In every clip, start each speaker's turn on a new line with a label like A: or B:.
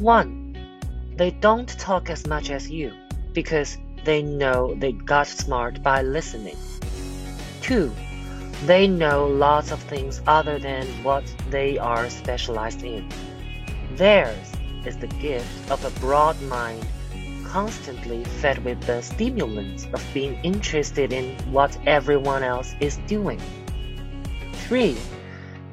A: 1. They don't talk as much as you because they know they got smart by listening. 2. They know lots of things other than what they are specialized in. Theirs is the gift of a broad mind, constantly fed with the stimulants of being interested in what everyone else is doing. 3.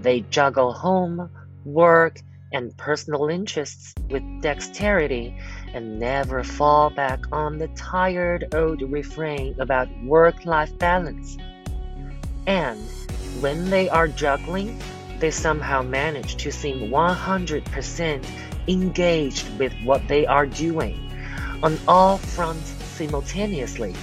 A: They juggle home, work, and personal interests with dexterity and never fall back on the tired old refrain about work life balance. And when they are juggling, they somehow manage to seem 100% engaged with what they are doing on all fronts simultaneously,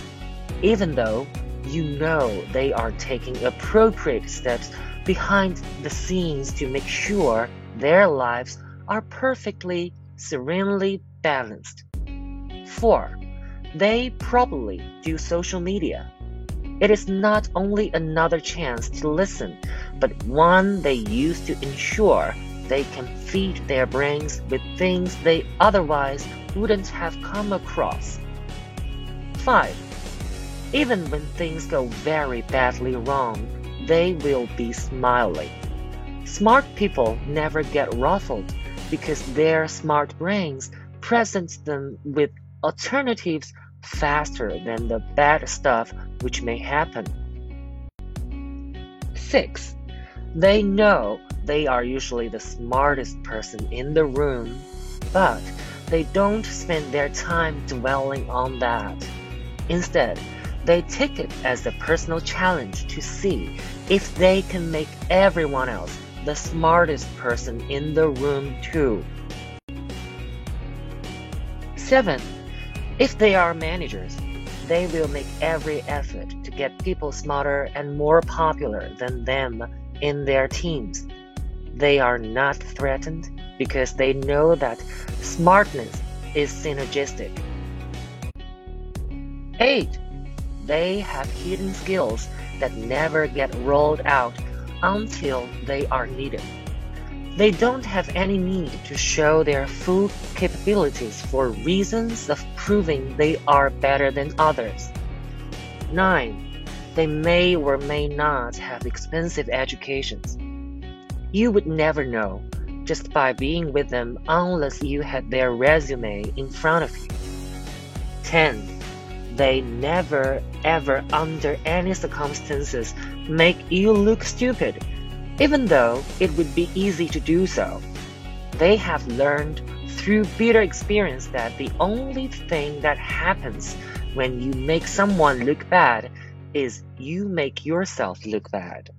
A: even though you know they are taking appropriate steps behind the scenes to make sure their lives are perfectly, serenely balanced. 4. They probably do social media. It is not only another chance to listen, but one they use to ensure they can feed their brains with things they otherwise wouldn't have come across. 5. Even when things go very badly wrong, they will be smiling. Smart people never get ruffled because their smart brains present them with alternatives faster than the bad stuff which may happen. 6. They know they are usually the smartest person in the room, but they don't spend their time dwelling on that. Instead, they take it as a personal challenge to see if they can make everyone else the smartest person in the room too. 7. If they are managers, they will make every effort to get people smarter and more popular than them in their teams. They are not threatened because they know that smartness is synergistic. 8. They have hidden skills that never get rolled out until they are needed. They don't have any need to show their full capabilities for reasons of proving they are better than others. 9. They may or may not have expensive educations. You would never know just by being with them unless you had their resume in front of you. 10. They never, ever, under any circumstances, make you look stupid, even though it would be easy to do so. They have learned through bitter experience that the only thing that happens when you make someone look bad is you make yourself look bad.